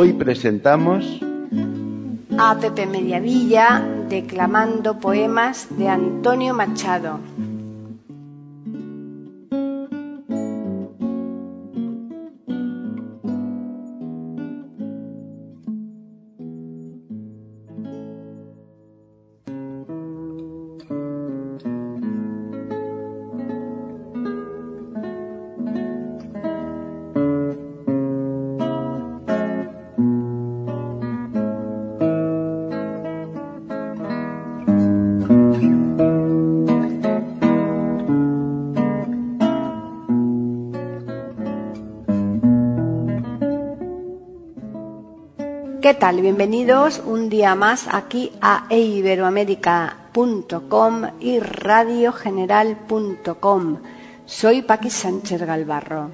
Hoy presentamos a Pepe Mediavilla declamando poemas de Antonio Machado. Tal? Bienvenidos un día más aquí a eiberoamérica.com y radiogeneral.com. Soy Paqui Sánchez Galvarro.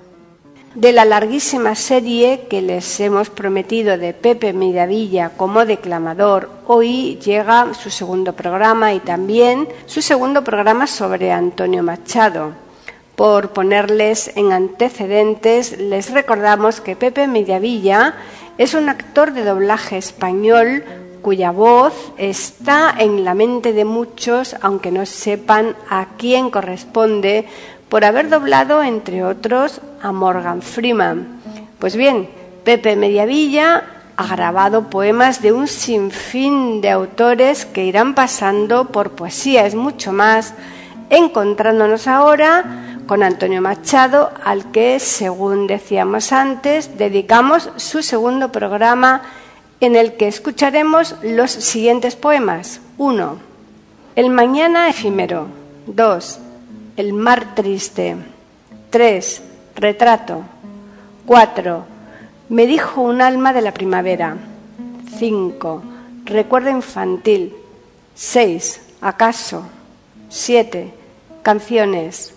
De la larguísima serie que les hemos prometido de Pepe Mediavilla como declamador, hoy llega su segundo programa y también su segundo programa sobre Antonio Machado. Por ponerles en antecedentes, les recordamos que Pepe Mediavilla es un actor de doblaje español cuya voz está en la mente de muchos, aunque no sepan a quién corresponde, por haber doblado, entre otros, a Morgan Freeman. Pues bien, Pepe Mediavilla ha grabado poemas de un sinfín de autores que irán pasando por poesía, es mucho más, encontrándonos ahora con Antonio Machado, al que, según decíamos antes, dedicamos su segundo programa en el que escucharemos los siguientes poemas. 1. El mañana efímero. 2. El mar triste. 3. Retrato. 4. Me dijo un alma de la primavera. 5. Recuerdo infantil. 6. Acaso. 7. Canciones.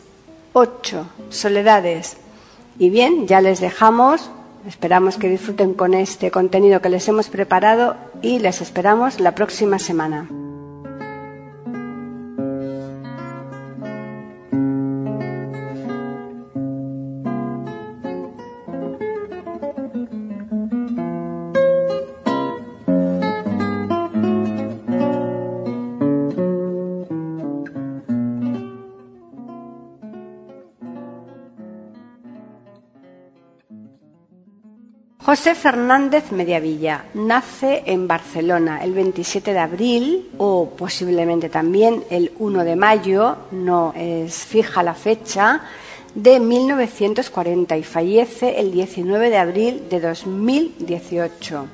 8. Soledades. Y bien, ya les dejamos. Esperamos que disfruten con este contenido que les hemos preparado y les esperamos la próxima semana. José Fernández Mediavilla nace en Barcelona el 27 de abril o posiblemente también el 1 de mayo, no es fija la fecha, de 1940 y fallece el 19 de abril de 2018.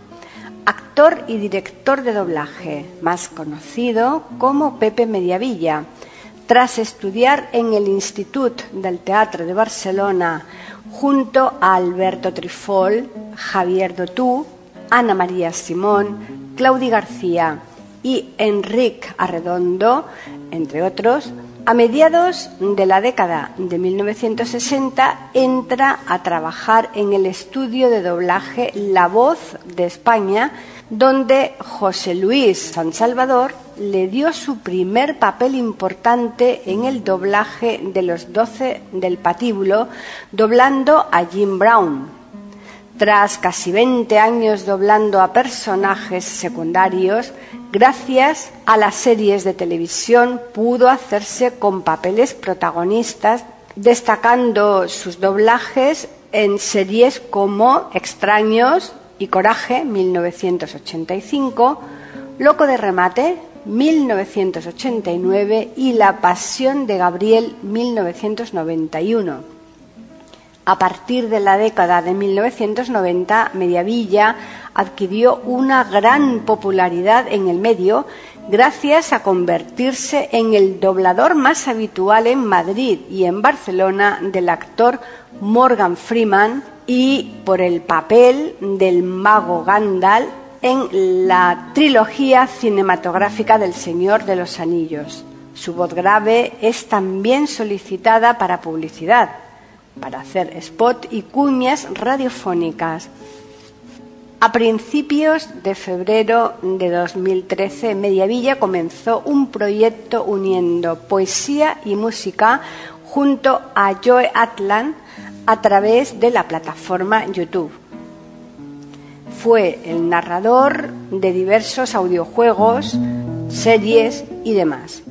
Actor y director de doblaje, más conocido como Pepe Mediavilla. Tras estudiar en el Institut del Teatro de Barcelona, junto a Alberto Trifol, Javier Dotú, Ana María Simón, Claudia García y Enrique Arredondo, entre otros, a mediados de la década de 1960 entra a trabajar en el estudio de doblaje La Voz de España, donde José Luis San Salvador le dio su primer papel importante en el doblaje de los doce del patíbulo, doblando a Jim Brown. Tras casi 20 años doblando a personajes secundarios, gracias a las series de televisión pudo hacerse con papeles protagonistas, destacando sus doblajes en series como Extraños y Coraje 1985, Loco de Remate 1989 y La Pasión de Gabriel 1991. A partir de la década de 1990, Mediavilla adquirió una gran popularidad en el medio gracias a convertirse en el doblador más habitual en Madrid y en Barcelona del actor Morgan Freeman y por el papel del mago Gandalf en la trilogía cinematográfica del Señor de los Anillos. Su voz grave es también solicitada para publicidad, para hacer spot y cuñas radiofónicas. A principios de febrero de 2013, Mediavilla comenzó un proyecto uniendo poesía y música junto a Joe Atlan a través de la plataforma YouTube. Fue el narrador de diversos audiojuegos, series y demás.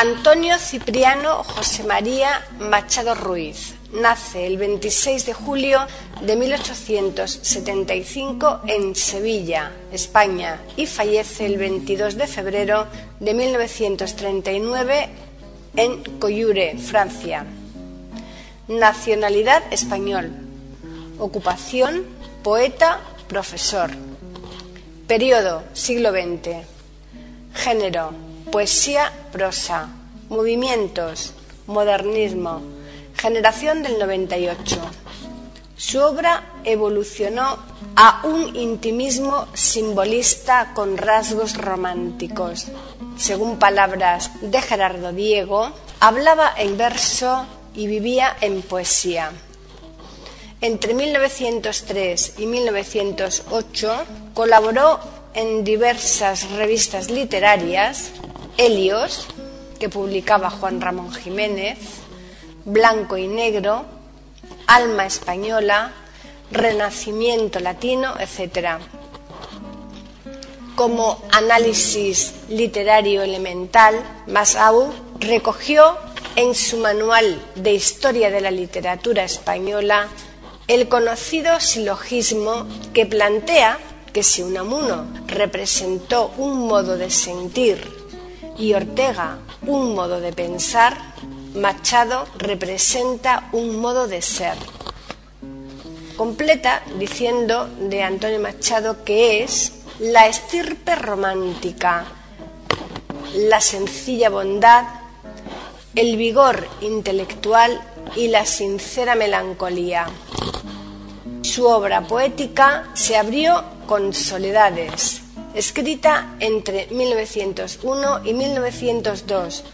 Antonio Cipriano José María Machado Ruiz. Nace el 26 de julio de 1875 en Sevilla, España, y fallece el 22 de febrero de 1939 en Coyure, Francia. Nacionalidad español. Ocupación poeta, profesor. Periodo siglo XX. Género poesía, prosa, movimientos, modernismo, generación del 98. Su obra evolucionó a un intimismo simbolista con rasgos románticos. Según palabras de Gerardo Diego, hablaba en verso y vivía en poesía. Entre 1903 y 1908 colaboró en diversas revistas literarias Helios, que publicaba Juan Ramón Jiménez, Blanco y Negro, Alma Española, Renacimiento Latino, etc. Como análisis literario elemental, Masau recogió en su manual de Historia de la Literatura Española el conocido silogismo que plantea que si Unamuno representó un modo de sentir y Ortega un modo de pensar, Machado representa un modo de ser. Completa diciendo de Antonio Machado que es la estirpe romántica, la sencilla bondad, el vigor intelectual y la sincera melancolía. Su obra poética se abrió con soledades, escrita entre 1901 y 1902.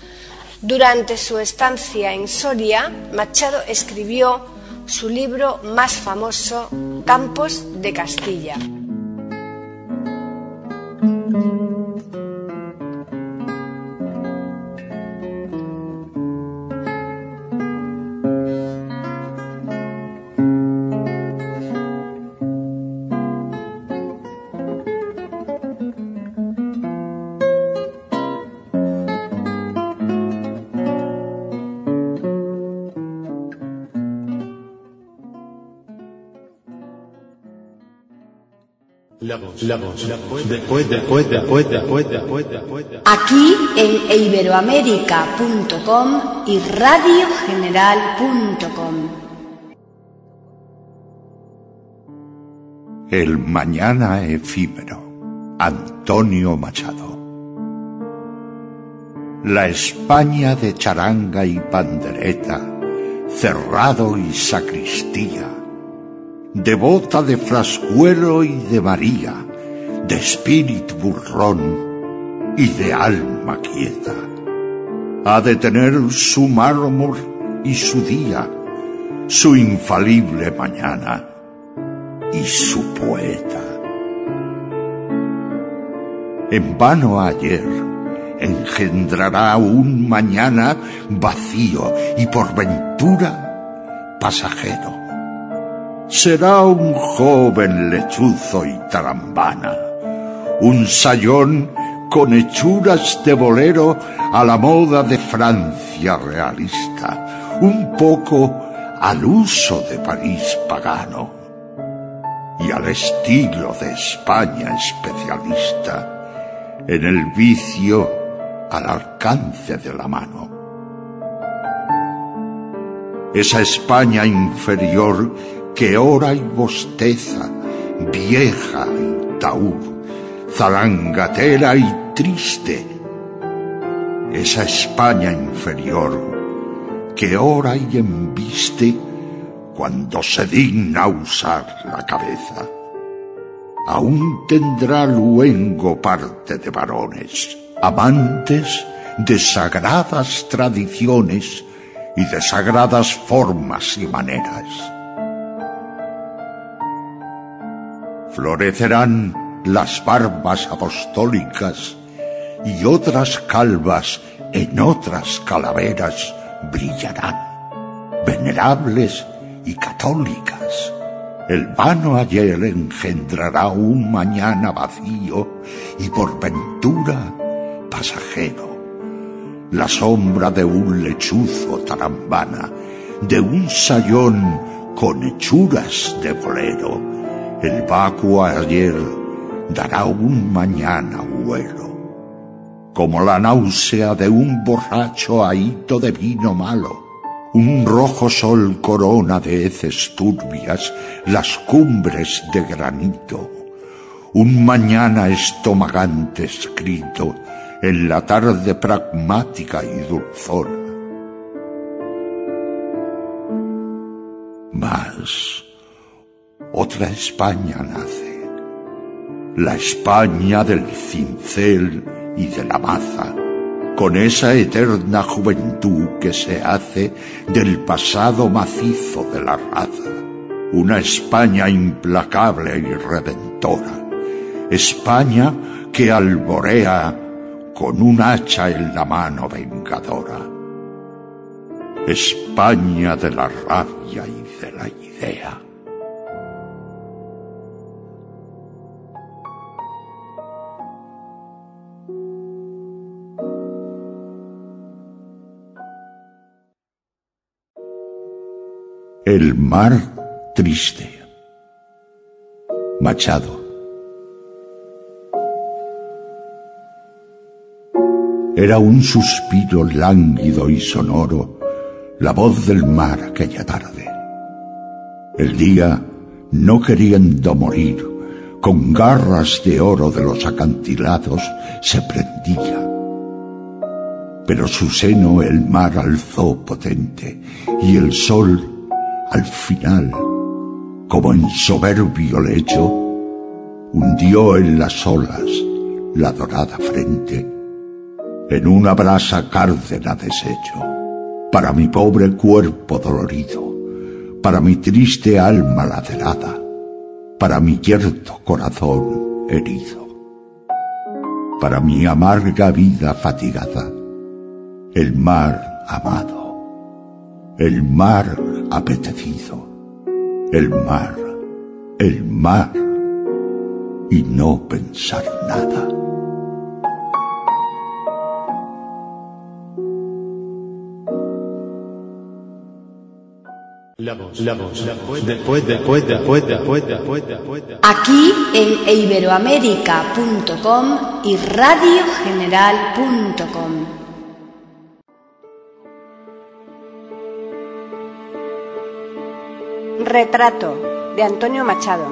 Durante su estancia en Soria, Machado escribió su libro más famoso, Campos de Castilla. Aquí en iberoamérica.com y radiogeneral.com. El mañana efímero. Antonio Machado. La España de charanga y pandereta, cerrado y sacristía devota de Frascuelo y de María, de espíritu burrón y de alma quieta. Ha de tener su mármol y su día, su infalible mañana y su poeta. En vano ayer engendrará un mañana vacío y por ventura pasajero será un joven lechuzo y tarambana, un sayón con hechuras de bolero a la moda de Francia realista, un poco al uso de París pagano y al estilo de España especialista, en el vicio al alcance de la mano. Esa España inferior que ora y bosteza, vieja y taur, zarangatera y triste. Esa España inferior que ora y embiste cuando se digna usar la cabeza. Aún tendrá luengo parte de varones, amantes de sagradas tradiciones y de sagradas formas y maneras. Florecerán las barbas apostólicas y otras calvas en otras calaveras brillarán, venerables y católicas. El vano ayer engendrará un mañana vacío y por ventura pasajero. La sombra de un lechuzo tarambana, de un sayón con hechuras de bolero, el vacuo ayer dará un mañana vuelo, como la náusea de un borracho ahito de vino malo. Un rojo sol corona de heces turbias las cumbres de granito. Un mañana estomagante escrito en la tarde pragmática y dulzona. Mas otra España nace. La España del cincel y de la maza, con esa eterna juventud que se hace del pasado macizo de la raza, una España implacable y redentora, España que alborea con un hacha en la mano vengadora, España de la rabia y de la idea. El mar triste. Machado. Era un suspiro lánguido y sonoro la voz del mar aquella tarde. El día, no queriendo morir, con garras de oro de los acantilados, se prendía. Pero su seno el mar alzó potente y el sol al final, como en soberbio lecho, hundió en las olas la dorada frente, en una brasa cárdena deshecho, para mi pobre cuerpo dolorido, para mi triste alma lacerada, para mi yerto corazón herido, para mi amarga vida fatigada, el mar amado el mar apetecido, el mar, el mar, y no pensar nada. La voz, la voz, la voz, después, después, después, después, después, después. Aquí en iberoamérica.com y radiogeneral.com. Retrato de Antonio Machado.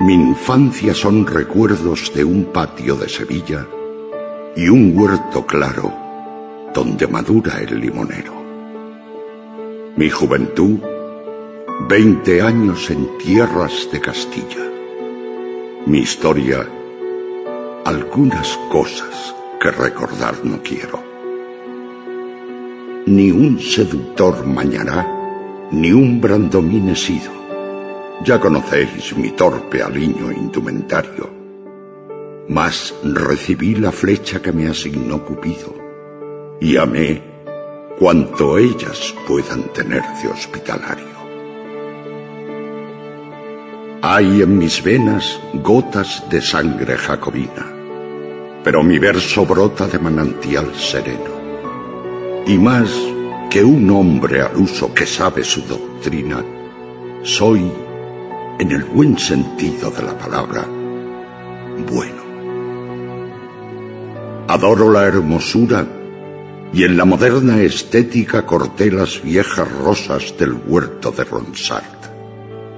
Mi infancia son recuerdos de un patio de Sevilla y un huerto claro donde madura el limonero. Mi juventud, veinte años en tierras de Castilla. Mi historia, algunas cosas que recordar no quiero. Ni un seductor mañana ni un brandomín he sido. Ya conocéis mi torpe aliño indumentario. Mas recibí la flecha que me asignó Cupido y amé cuanto ellas puedan tener de hospitalario. Hay en mis venas gotas de sangre jacobina, pero mi verso brota de manantial sereno. Y más que un hombre al uso que sabe su doctrina, soy, en el buen sentido de la palabra, bueno. Adoro la hermosura y en la moderna estética corté las viejas rosas del huerto de Ronsard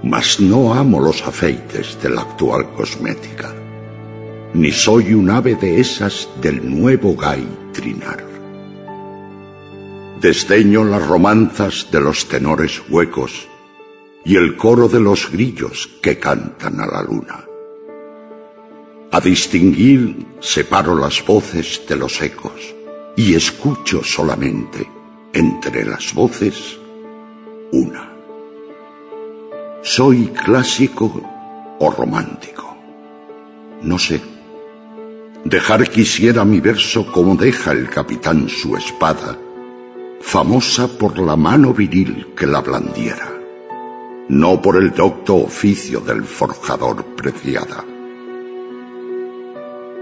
mas no amo los afeites de la actual cosmética, ni soy un ave de esas del nuevo gay trinar. Desdeño las romanzas de los tenores huecos y el coro de los grillos que cantan a la luna. A distinguir separo las voces de los ecos y escucho solamente entre las voces una. ¿Soy clásico o romántico? No sé. Dejar quisiera mi verso como deja el capitán su espada, famosa por la mano viril que la blandiera, no por el docto oficio del forjador preciada.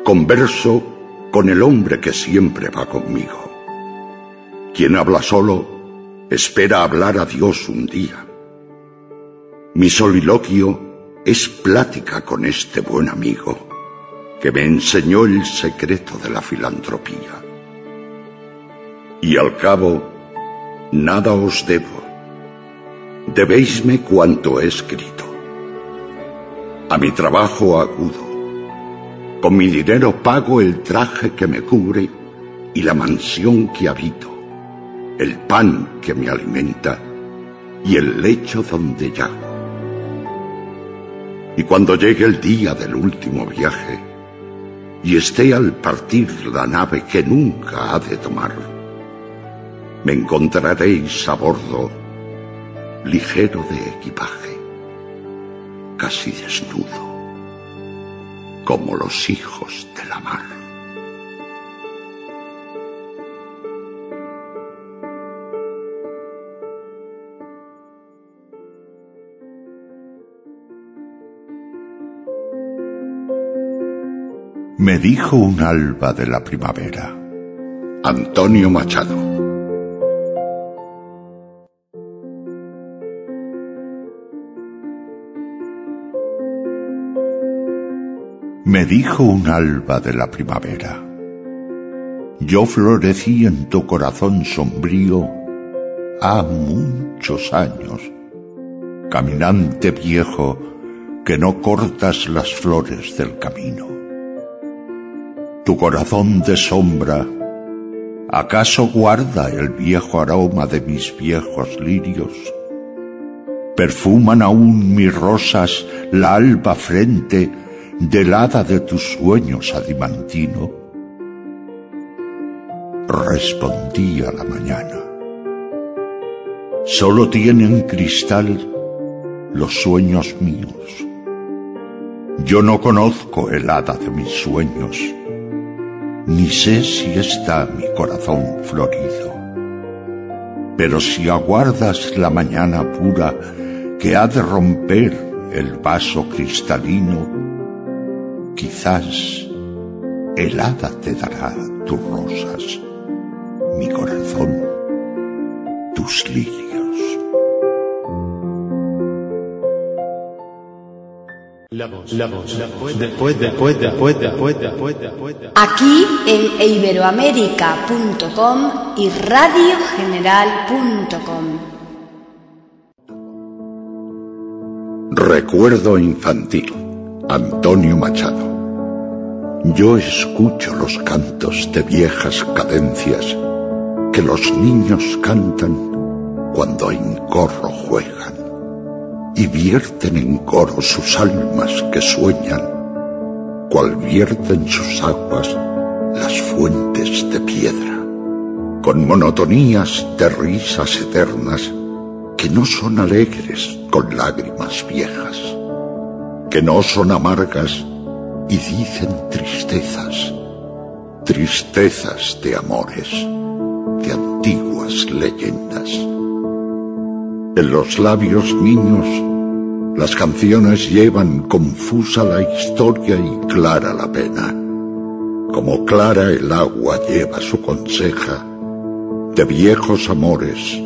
Converso con el hombre que siempre va conmigo. Quien habla solo espera hablar a Dios un día mi soliloquio es plática con este buen amigo que me enseñó el secreto de la filantropía. Y al cabo, nada os debo. Debéisme cuanto he escrito. A mi trabajo agudo. Con mi dinero pago el traje que me cubre y la mansión que habito, el pan que me alimenta y el lecho donde yago. Y cuando llegue el día del último viaje y esté al partir la nave que nunca ha de tomar, me encontraréis a bordo ligero de equipaje, casi desnudo, como los hijos de la mar. Me dijo un alba de la primavera. Antonio Machado. Me dijo un alba de la primavera. Yo florecí en tu corazón sombrío ha muchos años, caminante viejo que no cortas las flores del camino tu corazón de sombra, ¿acaso guarda el viejo aroma de mis viejos lirios? ¿Perfuman aún mis rosas la alba frente del hada de tus sueños adimantino? Respondí a la mañana. Solo tienen cristal los sueños míos. Yo no conozco el hada de mis sueños ni sé si está mi corazón florido. Pero si aguardas la mañana pura que ha de romper el vaso cristalino, quizás el hada te dará tus rosas, mi corazón, tus lirios. Aquí en iberoamérica.com y radiogeneral.com. Recuerdo infantil. Antonio Machado. Yo escucho los cantos de viejas cadencias que los niños cantan cuando en corro juegan y vierten en coro sus almas que sueñan, cual vierten sus aguas las fuentes de piedra, con monotonías de risas eternas que no son alegres con lágrimas viejas, que no son amargas y dicen tristezas, tristezas de amores, de antiguas leyendas. En los labios niños Las canciones llevan confusa la historia y clara la pena. Como clara el agua lleva su conseja de viejos amores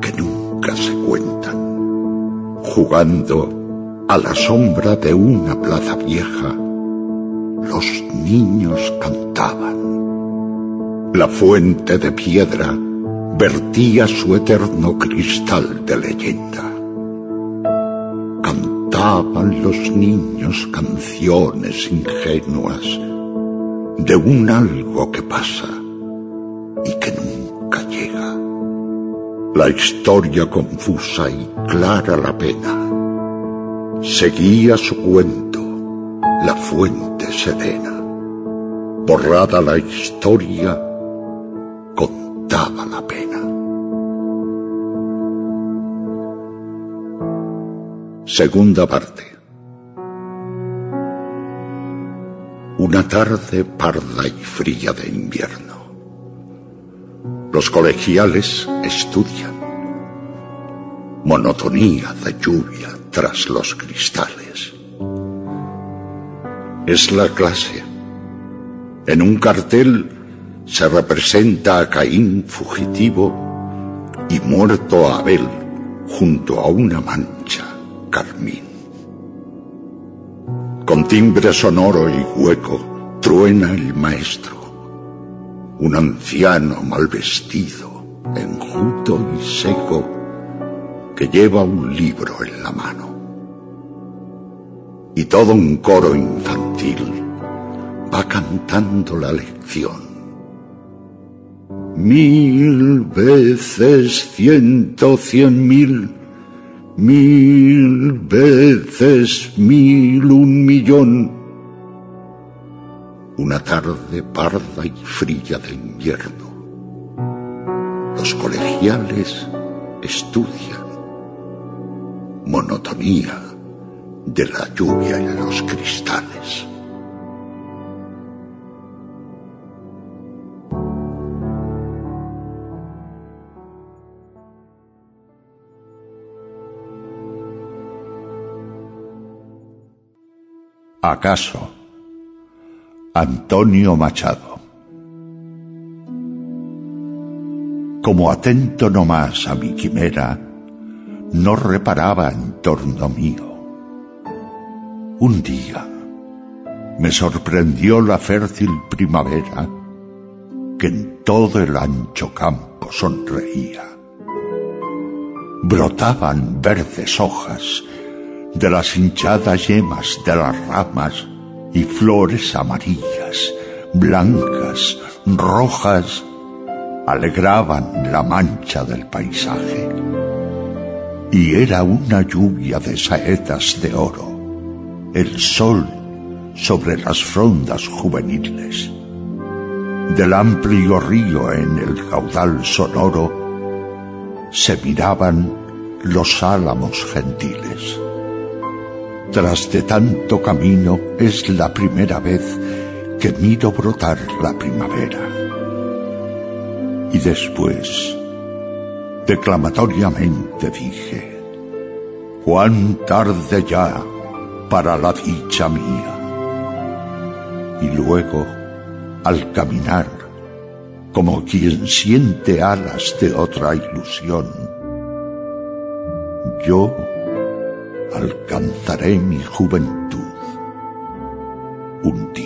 que nunca se cuentan. Jugando a la sombra de una plaza vieja, los niños cantaban. La fuente de piedra vertía su eterno cristal de leyenda. Cantaban los niños canciones ingenuas de un algo que pasa y que nunca llega. La historia confusa y clara la pena. Seguía su cuento, la fuente serena. Borrada la historia, contaba la pena. Segunda parte. Una tarde parda y fría de invierno. Los colegiales estudian. Monotonía de lluvia tras los cristales. Es la clase. En un cartel se representa a Caín fugitivo y muerto a Abel junto a una mancha carmín. Con timbre sonoro y hueco truena el maestro, un anciano mal vestido, enjuto y seco, que lleva un libro en la mano. Y todo un coro infantil va cantando la lección mil veces ciento cien mil, mil veces mil un millón. Una tarde parda y fría de invierno. Los colegiales estudian. Monotonía de la lluvia en los cristales. ¿Acaso? Antonio Machado. Como atento nomás a mi quimera, no reparaba en torno mío. Un día me sorprendió la fértil primavera que en todo el ancho campo sonreía. Brotaban verdes hojas de las hinchadas yemas de las ramas y flores amarillas, blancas, rojas, alegraban la mancha del paisaje. Y era una lluvia de saetas de oro, el sol sobre las frondas juveniles. Del amplio río en el caudal sonoro se miraban los álamos gentiles. Tras de tanto camino es la primera vez que miro brotar la primavera. Y después, declamatoriamente dije, cuán tarde ya para la dicha mía. Y luego, al caminar, como quien siente alas de otra ilusión, yo alcanzaré mi juventud un día.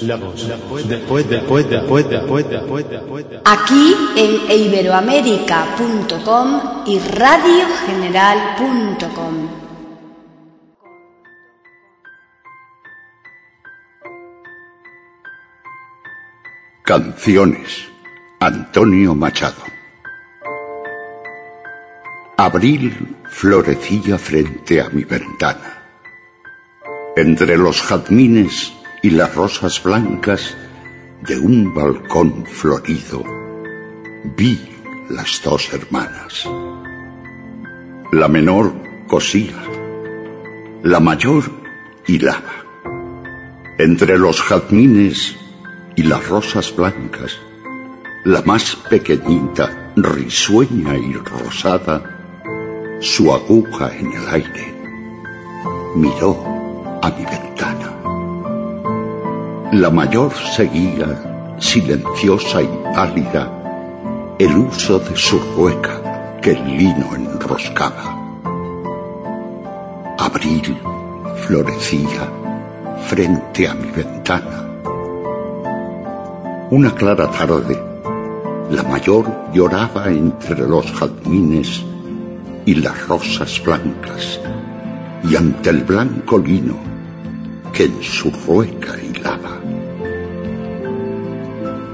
La voz, la voz, después, después, después, después, después, después, después. Aquí en iberoamérica.com y radiogeneral.com. Canciones. Antonio Machado. Abril florecía frente a mi ventana. Entre los jazmines y las rosas blancas de un balcón florido vi las dos hermanas. La menor cosía, la mayor hilaba. Entre los jazmines y las rosas blancas la más pequeñita, risueña y rosada, su aguja en el aire, miró a mi ventana. La mayor seguía, silenciosa y pálida, el uso de su rueca que el lino enroscaba. Abril florecía frente a mi ventana. Una clara tarde, la mayor lloraba entre los jazmines y las rosas blancas, y ante el blanco lino que en su rueca.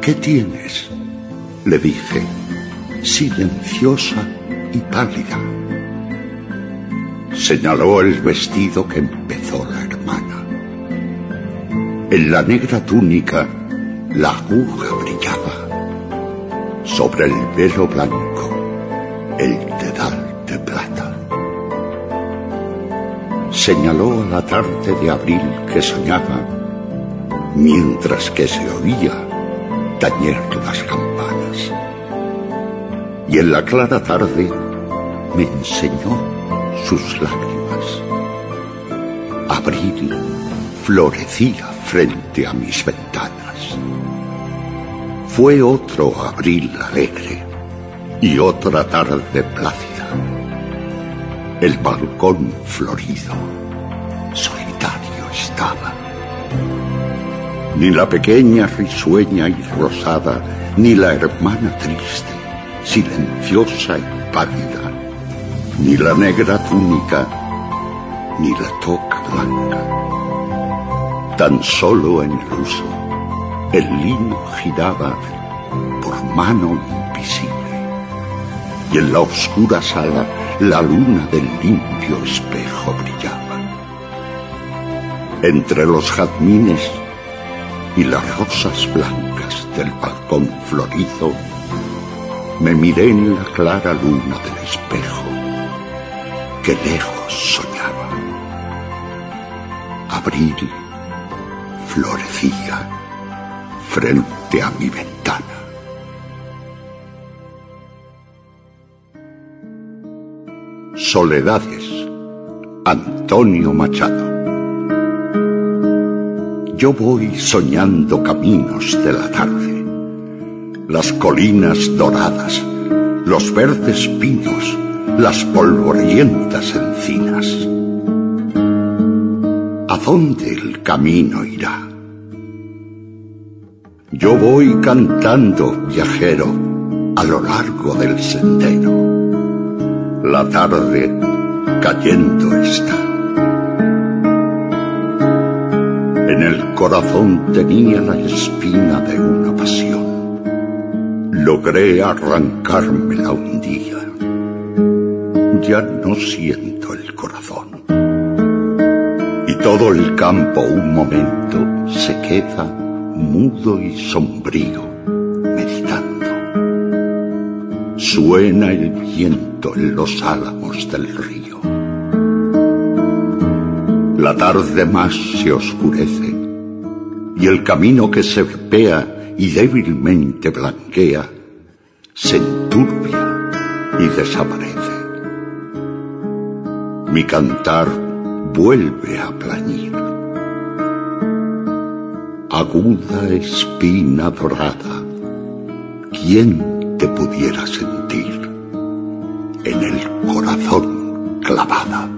¿Qué tienes? le dije, silenciosa y pálida. Señaló el vestido que empezó la hermana. En la negra túnica la aguja brillaba. Sobre el velo blanco el dedal de plata. Señaló a la tarde de abril que soñaba, mientras que se oía tañer las campanas. Y en la clara tarde me enseñó sus lágrimas. Abril florecía frente a mis ventanas. Fue otro abril alegre y otra tarde plácida. El balcón florido, solitario estaba. Ni la pequeña risueña y rosada, ni la hermana triste, silenciosa y pálida, ni la negra túnica, ni la toca blanca. Tan solo en el uso, el lino giraba por mano invisible y en la oscura sala la luna del limpio espejo brillaba. Entre los jazmines y las rosas blancas del balcón florido, me miré en la clara luna del espejo que lejos soñaba. Abril florecía frente a mi ventana. Soledades. Antonio Machado. Yo voy soñando caminos de la tarde, las colinas doradas, los verdes pinos, las polvorientas encinas. ¿A dónde el camino irá? Yo voy cantando, viajero, a lo largo del sendero la tarde cayendo está. El corazón tenía la espina de una pasión. Logré arrancármela un día. Ya no siento el corazón. Y todo el campo un momento se queda mudo y sombrío, meditando. Suena el viento en los álamos del río. La tarde más se oscurece y el camino que se serpea y débilmente blanquea se enturbia y desaparece. Mi cantar vuelve a plañir. Aguda espina dorada, ¿quién te pudiera sentir en el corazón clavada.